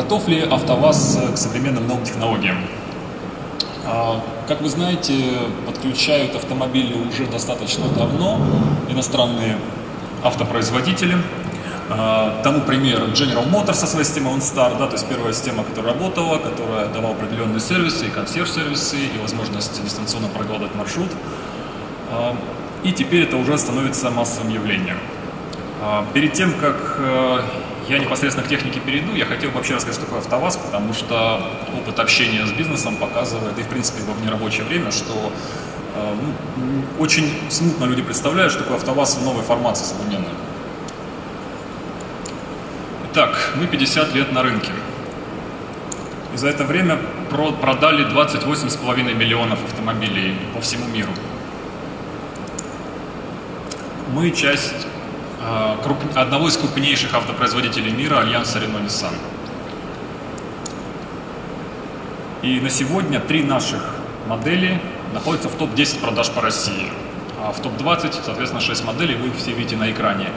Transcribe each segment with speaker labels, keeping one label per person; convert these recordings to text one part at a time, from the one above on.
Speaker 1: Готов ли АвтоВАЗ к современным новым технологиям? А, как вы знаете, подключают автомобили уже достаточно давно иностранные автопроизводители. А, тому пример General Motors со своей системой OnStar, да, то есть первая система, которая работала, которая давала определенные сервисы, и консьерж-сервисы, и возможность дистанционно прокладывать маршрут. А, и теперь это уже становится массовым явлением. Перед тем, как э, я непосредственно к технике перейду, я хотел вообще рассказать, что такое АвтоВАЗ, потому что опыт общения с бизнесом показывает, и в принципе во внерабочее время, что э, ну, очень смутно люди представляют, что такое АвтоВАЗ в новой формации современной. Итак, мы 50 лет на рынке. И за это время продали 28,5 миллионов автомобилей по всему миру. Мы часть одного из крупнейших автопроизводителей мира, Альянса Renault Nissan. И на сегодня три наших модели находятся в топ-10 продаж по России. А в топ-20, соответственно, 6 моделей, вы их все видите на экране.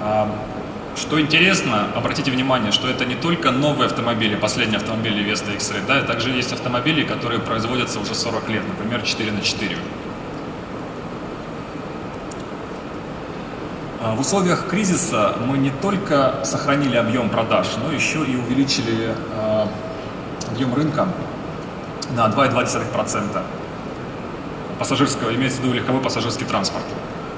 Speaker 1: А, что интересно, обратите внимание, что это не только новые автомобили, последние автомобили Vesta X-Ray, да, также есть автомобили, которые производятся уже 40 лет, например, 4 на 4. В условиях кризиса мы не только сохранили объем продаж, но еще и увеличили а, объем рынка на 2,2%. Пассажирского, имеется в виду легковой пассажирский транспорт.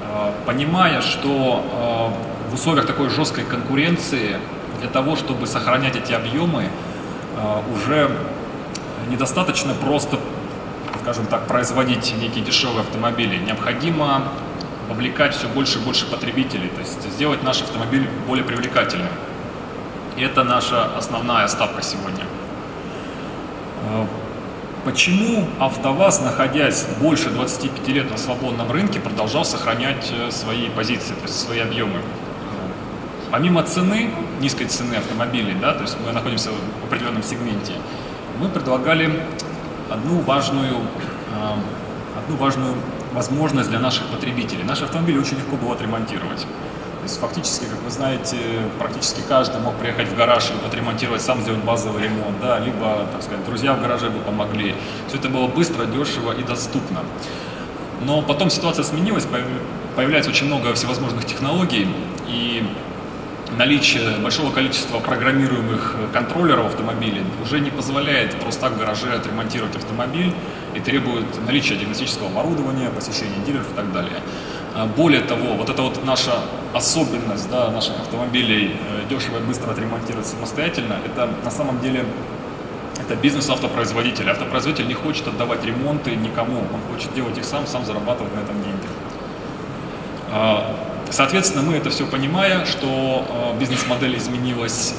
Speaker 1: А, понимая, что в условиях такой жесткой конкуренции для того, чтобы сохранять эти объемы, уже недостаточно просто, скажем так, производить некие дешевые автомобили. Необходимо вовлекать все больше и больше потребителей, то есть сделать наш автомобиль более привлекательным. И это наша основная ставка сегодня. Э, почему АвтоВАЗ, находясь больше 25 лет на свободном рынке, продолжал сохранять э, свои позиции, то есть свои объемы? Помимо цены, низкой цены автомобилей, да, то есть мы находимся в определенном сегменте, мы предлагали одну важную, э, одну важную возможность для наших потребителей. Наши автомобили очень легко было отремонтировать. То есть фактически, как вы знаете, практически каждый мог приехать в гараж и отремонтировать, сам сделать базовый ремонт, да, либо, так сказать, друзья в гараже бы помогли. Все это было быстро, дешево и доступно. Но потом ситуация сменилась, появляется очень много всевозможных технологий, и наличие большого количества программируемых контроллеров автомобиля уже не позволяет просто так в гараже отремонтировать автомобиль и требует наличия диагностического оборудования, посещения дилеров и так далее. А более того, вот эта вот наша особенность да, наших автомобилей э, дешево и быстро отремонтировать самостоятельно, это на самом деле это бизнес автопроизводителя. Автопроизводитель не хочет отдавать ремонты никому, он хочет делать их сам, сам зарабатывать на этом деньги. А, Соответственно, мы это все понимая, что э, бизнес-модель изменилась,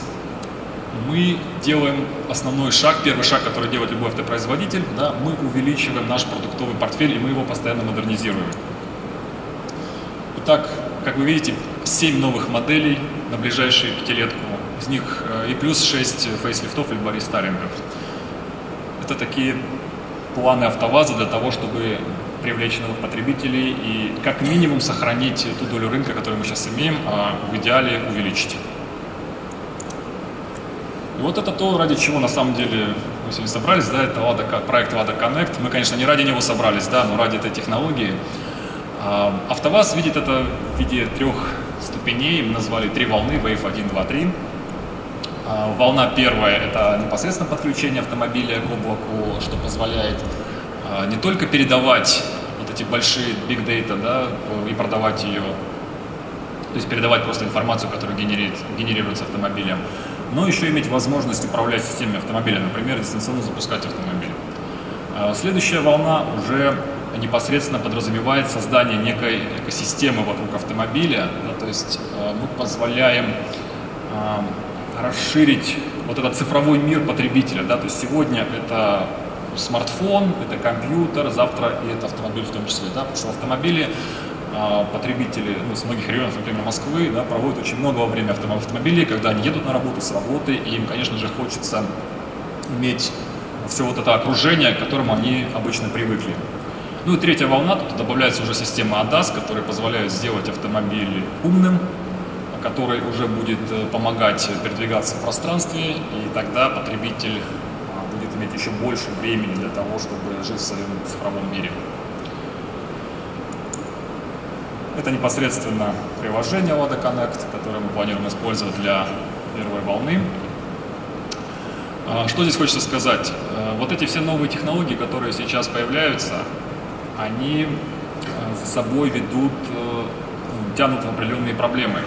Speaker 1: мы делаем основной шаг, первый шаг, который делает любой автопроизводитель, да, мы увеличиваем наш продуктовый портфель и мы его постоянно модернизируем. Итак, как вы видите, 7 новых моделей на ближайшие пятилетку, из них э, и плюс 6 фейслифтов либо рестайлингов. Это такие планы АвтоВАЗа для того, чтобы привлечь новых потребителей и как минимум сохранить ту долю рынка, которую мы сейчас имеем, а в идеале увеличить. И вот это то, ради чего на самом деле мы сегодня собрались, да, это Lada, проект Lada Connect. Мы, конечно, не ради него собрались, да, но ради этой технологии. А, АвтоВАЗ видит это в виде трех ступеней, мы назвали три волны, Wave 1, 2, 3. Волна первая – это непосредственно подключение автомобиля к облаку, что позволяет а, не только передавать вот эти большие big data, да, и продавать ее, то есть передавать просто информацию, которая генерит, генерируется автомобилем, но еще иметь возможность управлять системой автомобиля, например, дистанционно запускать автомобиль. А, следующая волна уже непосредственно подразумевает создание некой экосистемы вокруг автомобиля, да, то есть а, мы позволяем расширить вот этот цифровой мир потребителя. Да, то есть сегодня это смартфон, это компьютер, завтра и это автомобиль в том числе, да, потому что в автомобиле а, потребители ну, с многих районов, например, Москвы, да, проводят очень много времени в автомобилей, когда они едут на работу, с работы, и им, конечно же, хочется иметь все вот это окружение, к которому они обычно привыкли. Ну и третья волна, тут добавляется уже система ADAS, которая позволяет сделать автомобиль умным, который уже будет помогать передвигаться в пространстве, и тогда потребитель будет иметь еще больше времени для того, чтобы жить в своем цифровом мире. Это непосредственно приложение Lada Connect, которое мы планируем использовать для первой волны. А, что здесь хочется сказать? Э, вот эти все новые технологии, которые сейчас появляются, они э, за собой ведут, э, тянут в определенные проблемы.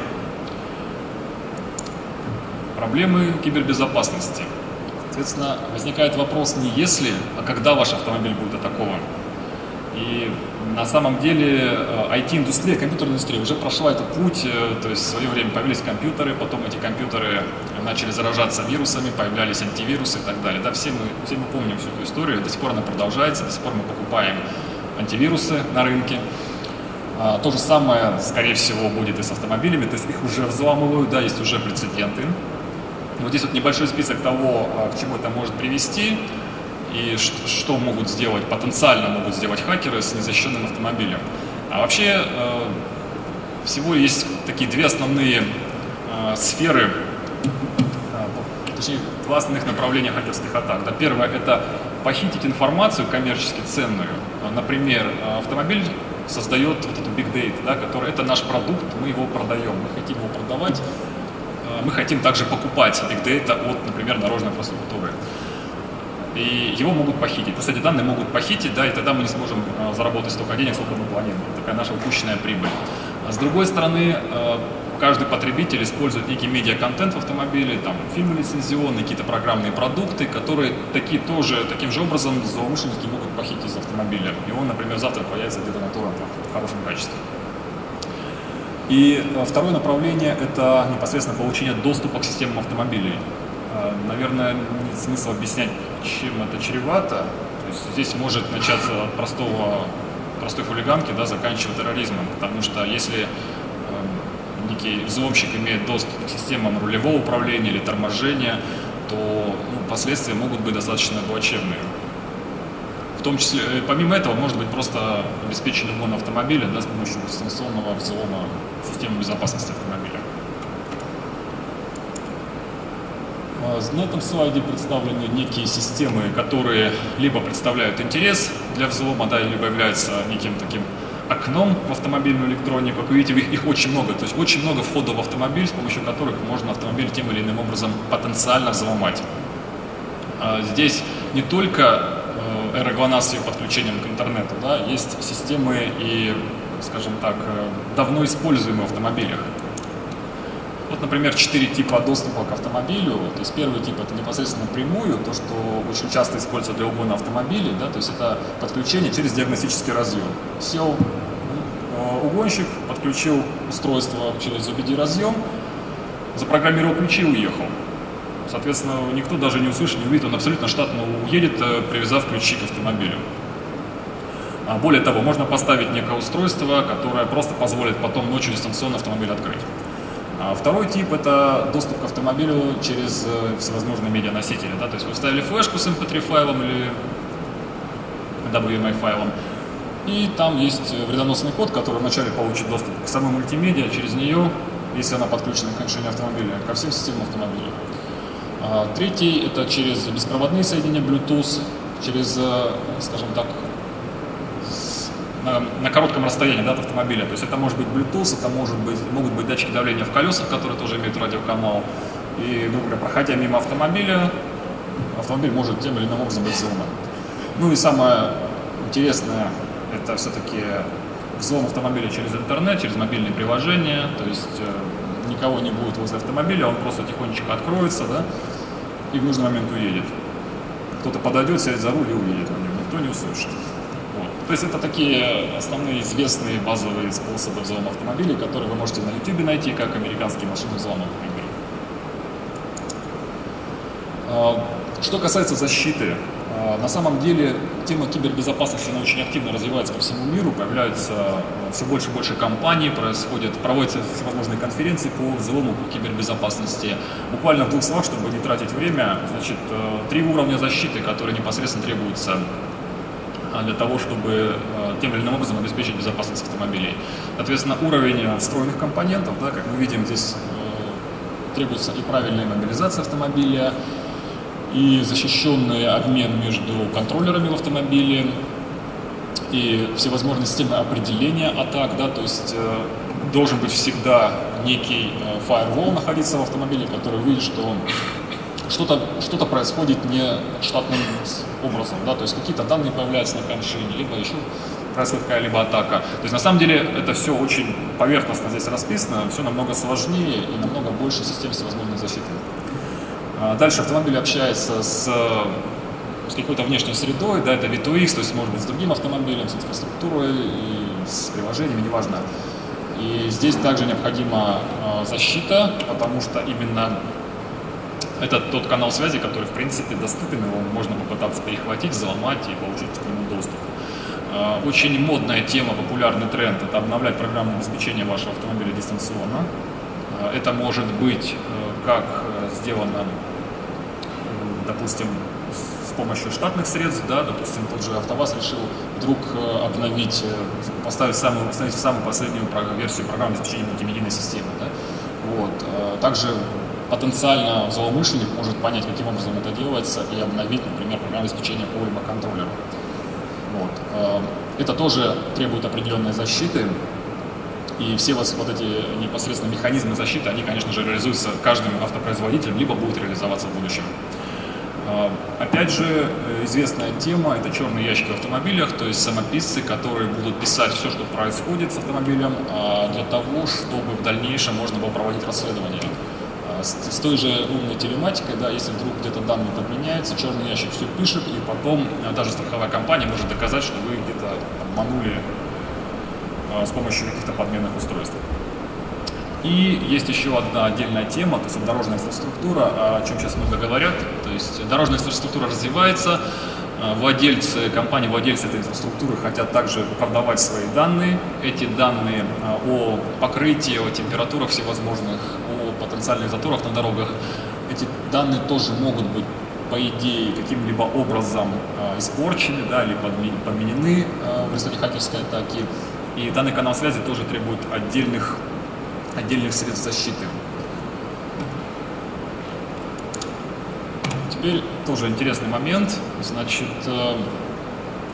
Speaker 1: Проблемы кибербезопасности. Соответственно, возникает вопрос не если, а когда ваш автомобиль будет атакован. И на самом деле IT-индустрия, компьютерная индустрия уже прошла этот путь, то есть в свое время появились компьютеры, потом эти компьютеры начали заражаться вирусами, появлялись антивирусы и так далее. Да, все, мы, все мы помним всю эту историю, до сих пор она продолжается, до сих пор мы покупаем антивирусы на рынке. А, то же самое, скорее всего, будет и с автомобилями, то есть их уже взламывают, да, есть уже прецеденты. Вот здесь вот небольшой список того, а, к чему это может привести и что могут сделать, потенциально могут сделать хакеры с незащищенным автомобилем. А вообще э, всего есть такие две основные э, сферы точнее, два основных направления хакерских атак. Да, первое – это похитить информацию коммерчески ценную. Например, автомобиль создает вот эту big data, да, который это наш продукт, мы его продаем, мы хотим его продавать, мы хотим также покупать big data от, например, дорожной инфраструктуры. И его могут похитить. Кстати, данные могут похитить, да, и тогда мы не сможем заработать столько денег, сколько мы планируем. Такая наша упущенная прибыль. А с другой стороны, каждый потребитель использует некий медиа-контент в автомобиле, там фильмы лицензионные, какие-то программные продукты, которые такие тоже, таким же образом злоумышленники могут похитить из автомобиля. И он, например, завтра появится где-то на торрентах в хорошем качестве. И второе направление – это непосредственно получение доступа к системам автомобилей. Наверное, нет смысла объяснять, чем это чревато. То есть здесь может начаться от простого, простой хулиганки, да, заканчивая терроризмом. Потому что если некий взломщик имеет доступ к системам рулевого управления или торможения, то ну, последствия могут быть достаточно плачевные. В том числе, э, помимо этого, может быть просто обеспечен угон автомобиля да, с помощью дистанционного взлома системы безопасности автомобиля. А, на этом слайде представлены некие системы, которые либо представляют интерес для взлома, да, либо являются неким таким окном в автомобильную электронику. Как вы видите, их, очень много. То есть очень много входов в автомобиль, с помощью которых можно автомобиль тем или иным образом потенциально взломать. А здесь не только э, эра с ее подключением к интернету, да, есть системы и, скажем так, э, давно используемые в автомобилях. Вот, например, четыре типа доступа к автомобилю. То есть первый тип это непосредственно прямую, то, что очень часто используется для угона автомобилей, да, то есть это подключение через диагностический разъем. Сел э, угонщик, подключил устройство через OBD разъем, запрограммировал ключи и уехал. Соответственно, никто даже не услышит, не увидит, он абсолютно штатно уедет, э, привязав ключи к автомобилю. А более того, можно поставить некое устройство, которое просто позволит потом ночью дистанционно автомобиль открыть. А второй тип – это доступ к автомобилю через э, всевозможные медианосители. Да? То есть вы вставили флешку с mp3 файлом или WMI файлом, и там есть вредоносный код, который вначале получит доступ к самой мультимедиа, через нее, если она подключена к решению автомобиля, ко всем системам автомобиля. А третий – это через беспроводные соединения Bluetooth, через, э, скажем так, на, на коротком расстоянии да, от автомобиля. То есть это может быть Bluetooth, это может быть, могут быть датчики давления в колесах, которые тоже имеют радиоканал. И, грубо говоря, проходя мимо автомобиля, автомобиль может тем или иным образом быть взломан. Ну и самое интересное, это все-таки взлом автомобиля через интернет, через мобильные приложения, то есть э, никого не будет возле автомобиля, он просто тихонечко откроется, да, и в нужный момент уедет. Кто-то подойдет, сядет за руль и уедет, никто не услышит. То есть это такие основные известные базовые способы взлома автомобилей, которые вы можете на YouTube найти, как американские машины взлома, например. Что касается защиты, а, на самом деле тема кибербезопасности она очень активно развивается по всему миру, появляются а, все больше и больше компаний, происходят, проводятся всевозможные конференции по взлому по кибербезопасности. Буквально в двух словах, чтобы не тратить время, значит, три уровня защиты, которые непосредственно требуются для того, чтобы тем или иным образом обеспечить безопасность автомобилей. Соответственно, уровень встроенных компонентов, да, как мы видим, здесь требуется и правильная мобилизация автомобиля, и защищенный обмен между контроллерами в автомобиле, и всевозможные системы определения атак, да, то есть э, должен быть всегда некий э, firewall находиться в автомобиле, который видит, что что-то что, -то, происходит не штатным образом, да, то есть какие-то данные появляются на коншине, либо еще происходит какая-либо атака. То есть на самом деле это все очень поверхностно здесь расписано, все намного сложнее и намного больше систем всевозможной защиты. А дальше автомобиль общается с, с какой-то внешней средой, да, это V2X, то есть может быть с другим автомобилем, с инфраструктурой, и с приложениями, неважно. И здесь также необходима а, защита, потому что именно это тот канал связи, который, в принципе, доступен, его можно попытаться перехватить, взломать и получить к нему доступ. А, очень модная тема, популярный тренд – это обновлять программное обеспечение вашего автомобиля дистанционно. Это может быть э, как э, сделано допустим, с помощью штатных средств, да, допустим, тот же АвтоВАЗ решил вдруг э, обновить, поставить самую, установить самую последнюю версию программы обеспечения мультимедийной системы. Да. Вот. Э, также потенциально злоумышленник может понять, каким образом это делается, и обновить, например, программу обеспечения по либо контроллеру. Вот. Это тоже требует определенной защиты, и все вот, вот эти непосредственно механизмы защиты, они, конечно же, реализуются каждым автопроизводителем, либо будут реализоваться в будущем. А, опять же, э, известная тема – это черные ящики в автомобилях, то есть самописцы, которые будут писать все, что происходит с автомобилем, а, для того, чтобы в дальнейшем можно было проводить расследование. А, с той же умной телематикой, да, если вдруг где-то данные подменяются, черный ящик все пишет, и потом даже страховая компания может доказать, что вы где-то обманули с помощью каких-то подменных устройств. И есть еще одна отдельная тема, то есть дорожная инфраструктура, о чем сейчас много говорят. То есть дорожная инфраструктура развивается, а, владельцы, компании, владельцы этой инфраструктуры хотят также продавать свои данные. Эти данные о покрытии, о температурах всевозможных, потенциальных заторах на дорогах, эти данные тоже могут быть по идее, каким-либо образом э, испорчены да, или подменены э, в результате хакерской атаки. И данный канал связи тоже требует отдельных отдельных средств защиты. Теперь тоже интересный момент. Значит, э,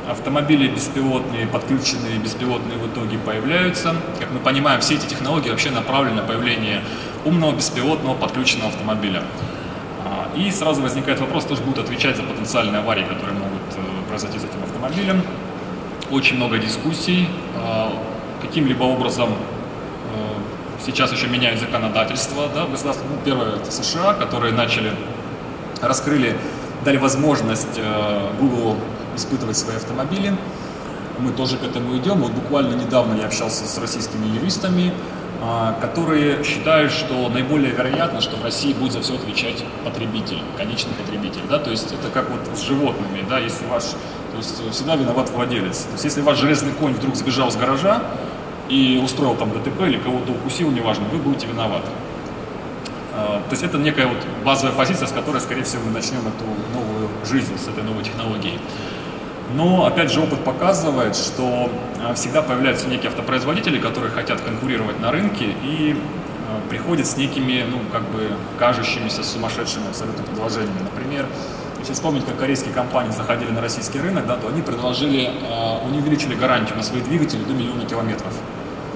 Speaker 1: автомобили беспилотные, подключенные беспилотные в итоге появляются. Как мы понимаем, все эти технологии вообще направлены на появление умного беспилотного подключенного автомобиля. А, и сразу возникает вопрос, кто же будет отвечать за потенциальные аварии, которые могут э, произойти с этим автомобилем. Очень много дискуссий. А, каким-либо образом Сейчас еще меняют законодательство да, в государстве. Ну, первое это США, которые начали, раскрыли, дали возможность э, Google испытывать свои автомобили. Мы тоже к этому идем. Вот буквально недавно я общался с российскими юристами, э, которые считают, что наиболее вероятно, что в России будет за все отвечать потребитель, конечный потребитель. Да? То есть это как вот с животными, да? если ваш, то есть всегда виноват владелец. То есть если ваш железный конь вдруг сбежал с гаража, и устроил там ДТП или кого-то укусил, неважно, вы будете виноваты. А, то есть это некая вот базовая позиция, с которой, скорее всего, мы начнем эту новую жизнь с этой новой технологией. Но, опять же, опыт показывает, что а, всегда появляются некие автопроизводители, которые хотят конкурировать на рынке и а, приходят с некими, ну, как бы, кажущимися сумасшедшими абсолютно предложениями. Например, если вспомнить, как корейские компании заходили на российский рынок, да, то они предложили, они увеличили гарантию на свои двигатели до миллиона километров.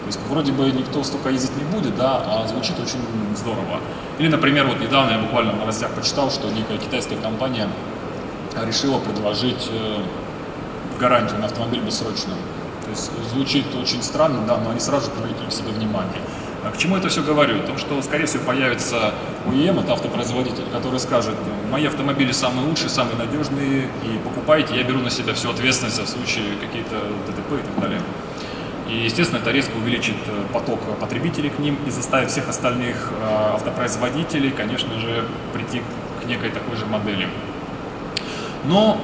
Speaker 1: То есть вроде бы никто столько ездить не будет, да, а звучит очень здорово. Или, например, вот недавно я буквально в новостях почитал, что некая китайская компания решила предложить э, гарантию на автомобиль бессрочную. То есть звучит очень странно, да, но они сразу привлекли к себе внимание. А к чему это все говорю? О том, что, скорее всего, появится OEM, это автопроизводитель, который скажет, мои автомобили самые лучшие, самые надежные, и покупайте, я беру на себя всю ответственность в случае какие-то ДТП и так далее. И, естественно, это резко увеличит э, поток потребителей к ним и заставит всех остальных э, автопроизводителей, конечно же, прийти к некой такой же модели. Но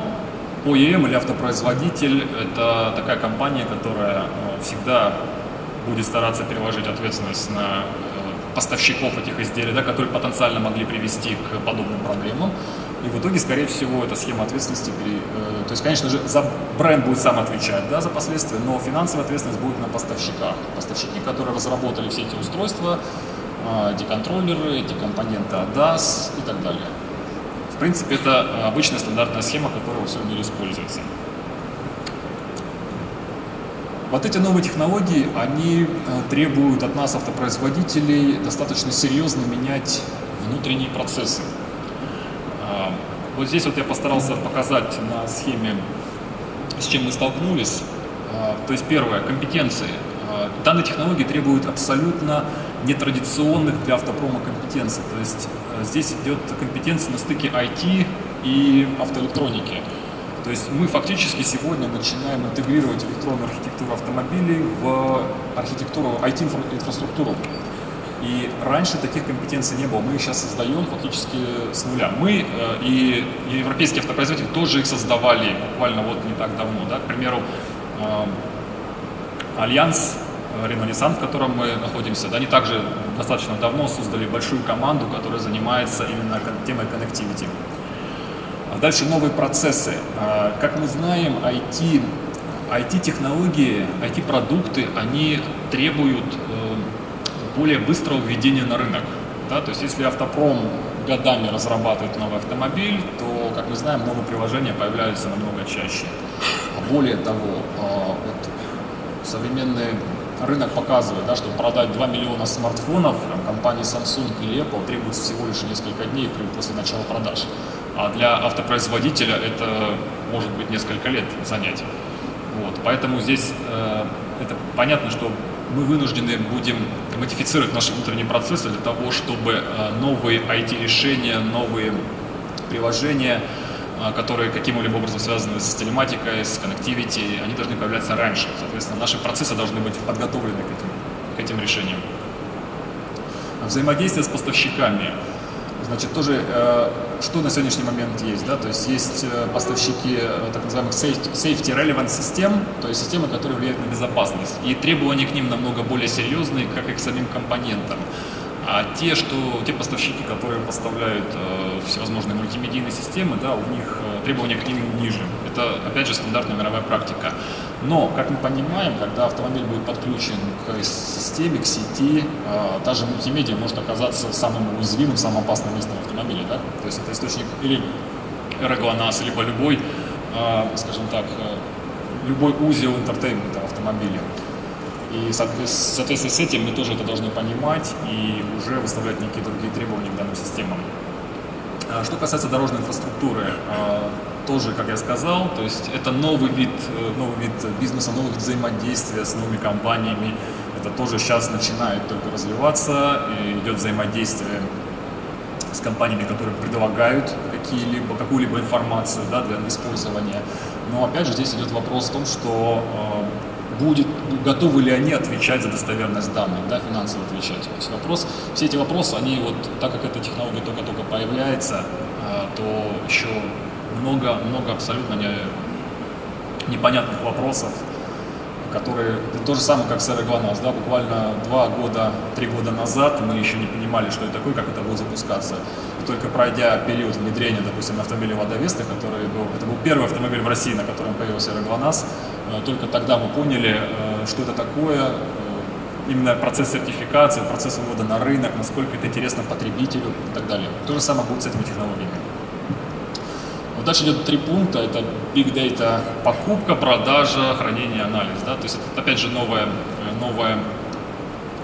Speaker 1: OEM или автопроизводитель – это такая компания, которая э, всегда будет стараться переложить ответственность на поставщиков этих изделий, да, которые потенциально могли привести к подобным проблемам. И в итоге, скорее всего, эта схема ответственности, э, то есть, конечно же, за бренд будет сам отвечать да, за последствия, но финансовая ответственность будет на поставщиках. Поставщики, которые разработали все эти устройства, э, деконтроллеры, эти компоненты ADAS и так далее. Принципе, это обычная стандартная схема, которая во всем мире используется. Вот эти новые технологии, они э, требуют от нас, автопроизводителей, достаточно серьезно менять внутренние процессы. А, вот здесь вот я постарался показать на схеме, с чем мы столкнулись. То есть первое, компетенции. Данные технологии требуют абсолютно нетрадиционных для автопрома компетенций. То есть э, здесь идет компетенция на стыке IT и автоэлектроники. То есть мы фактически сегодня начинаем интегрировать электронную архитектуру автомобилей в архитектуру IT-инфраструктуру. И раньше таких компетенций не было. Мы их сейчас создаем фактически с нуля. Мы э, и европейские автопроизводители тоже их создавали буквально вот не так давно. Да? К примеру, э, Альянс Renault Nissan, в котором мы находимся, да, они также достаточно давно создали большую команду, которая занимается именно темой connectivity. А дальше новые процессы. А, как мы знаем, IT, IT-технологии, IT-продукты, они требуют э, более быстрого введения на рынок. Да? То есть если автопром годами разрабатывает новый автомобиль, то, как мы знаем, новые приложения появляются намного чаще. А более того, вот современный рынок показывает, да, чтобы продать 2 миллиона смартфонов компании Samsung или Apple требуется всего лишь несколько дней после начала продаж. А для автопроизводителя это может быть несколько лет занятий. Вот, поэтому здесь э, это понятно, что мы вынуждены будем модифицировать наши внутренние процессы для того, чтобы э, новые IT-решения, новые приложения, которые каким-либо образом связаны с телематикой, с connectivity, они должны появляться раньше. Соответственно, наши процессы должны быть подготовлены к этим, к этим решениям. Взаимодействие с поставщиками. Значит, тоже э, что на сегодняшний момент есть, да, то есть есть э, поставщики э, так называемых safety relevant систем, то есть системы, которые влияют на безопасность, и требования к ним намного более серьезные, как и к самим компонентам. А те, что, те поставщики, которые поставляют э, всевозможные мультимедийные системы, да, у них э, требования к ним ниже. Это, опять же, стандартная мировая практика. Но, как мы понимаем, когда автомобиль будет подключен к системе, к сети, э, та же мультимедиа может оказаться самым уязвимым, самым опасным местом автомобиля. Да? То есть это источник или ЭРА-ГЛОНАСС, либо любой, э, скажем так, э, любой узел entertainment а в автомобиле. И, соответственно, с этим мы тоже это должны понимать и уже выставлять некие другие требования к данным системам. А что касается дорожной инфраструктуры, а, тоже, как я сказал, то есть это новый вид, э, новый вид бизнеса, новый вид взаимодействия с новыми компаниями. Это тоже сейчас начинает только развиваться, идет взаимодействие с компаниями, которые предлагают какие-либо, какую-либо информацию да, для использования. Но опять же здесь идет вопрос в том, что э, будет, готовы ли они отвечать за достоверность данных, да, финансово отвечать. То есть вопрос, все эти вопросы, они вот, так как эта технология только-только появляется, э, то еще много, много абсолютно не, непонятных вопросов, которые, то же самое, как с ГЛОНАСС, да, буквально два года, три года назад мы еще не понимали, что это такое, как это будет запускаться. Только пройдя период внедрения, допустим, на автомобиле Лада Веста, который был, это был первый автомобиль в России, на котором появился ГЛОНАСС, э, только тогда мы поняли, э, что это такое, э, именно процесс сертификации, процесс вывода на рынок, насколько это интересно потребителю и так далее. То же самое будет с этими технологиями. Вот дальше идет три пункта. Это Big Data покупка, продажа, хранение, анализ. Да? То есть это опять же новая, новая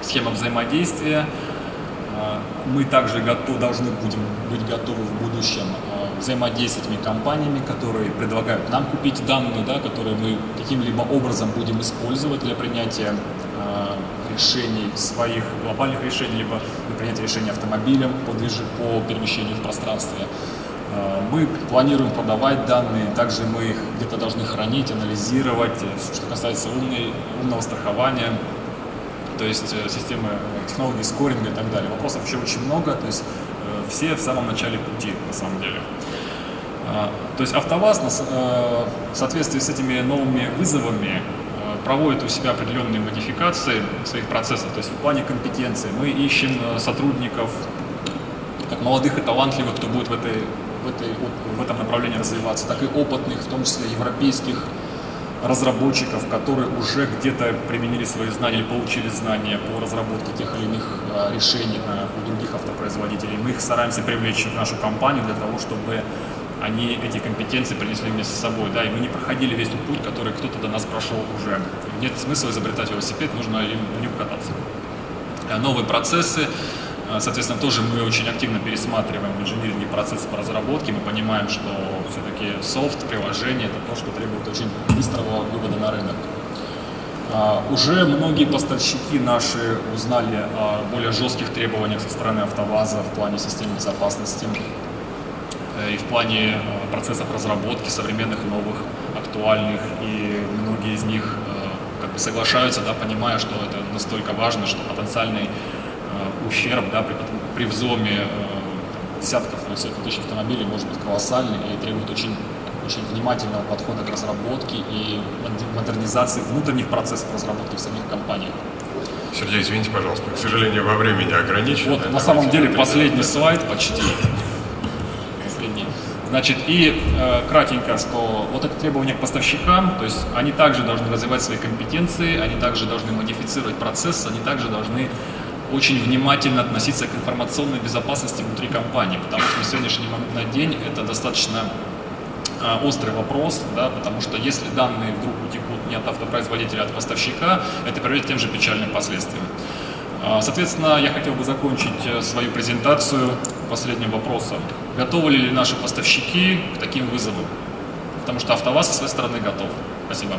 Speaker 1: схема взаимодействия. А, мы также готов, должны будем быть готовы в будущем а, этими компаниями, которые предлагают нам купить данные, да, которые мы каким-либо образом будем использовать для принятия а, решений, своих глобальных решений, либо для принятия решений автомобилем по, движ... по перемещению в пространстве. Э, мы планируем продавать данные, также мы их где-то должны хранить, анализировать. Э, что касается умной, умного страхования, то есть э, системы технологий скоринга и так далее. Вопросов еще очень много, то есть все в самом начале пути на самом деле. То есть АвтоВАЗ в соответствии с этими новыми вызовами проводит у себя определенные модификации своих процессов, то есть в плане компетенции. Мы ищем сотрудников, как молодых и талантливых, кто будет в этой в, этой, в этом направлении развиваться, так и опытных, в том числе европейских разработчиков, которые уже где-то применили свои знания или получили знания по разработке тех или иных а, решений у других автопроизводителей. Мы их стараемся привлечь в нашу компанию для того, чтобы они эти компетенции принесли вместе с собой, да, и мы не проходили весь тот путь, который кто-то до нас прошел уже. Нет смысла изобретать велосипед, нужно им на нем кататься. Э, новые процессы, соответственно, тоже мы очень активно пересматриваем в инжиниринге процессы по разработке, мы понимаем, что все-таки софт, приложение – это то, что требует очень быстрого вывода на рынок. А, уже многие поставщики наши узнали о более жестких требованиях со стороны АвтоВАЗа в плане систем безопасности, Э, и в плане э, процессов разработки современных, новых, актуальных, и многие из них э, как бы соглашаются, да, понимая, что это настолько важно, что потенциальный ущерб да, при, при взломе десятков или сотен тысяч автомобилей может быть колоссальный и требует очень, очень внимательного подхода к разработке и модернизации внутренних процессов разработки в самих компаниях.
Speaker 2: Сергей, извините, пожалуйста, к сожалению, во времени ограничено.
Speaker 1: Вот, на самом деле, последний слайд почти. Значит, и э, кратенько, что вот это требование к поставщикам, то есть они также должны развивать свои компетенции, они также должны модифицировать процесс, они также должны очень внимательно относиться к информационной безопасности внутри компании, потому что на сегодняшний день это достаточно э, острый вопрос, да, потому что если данные вдруг утекут не от автопроизводителя, а от поставщика, это приведет к тем же печальным последствиям. А, соответственно, я хотел бы закончить э, свою презентацию последним вопросом. Готовы ли наши поставщики к таким вызовам? Потому что АвтоВАЗ со своей стороны готов. Спасибо.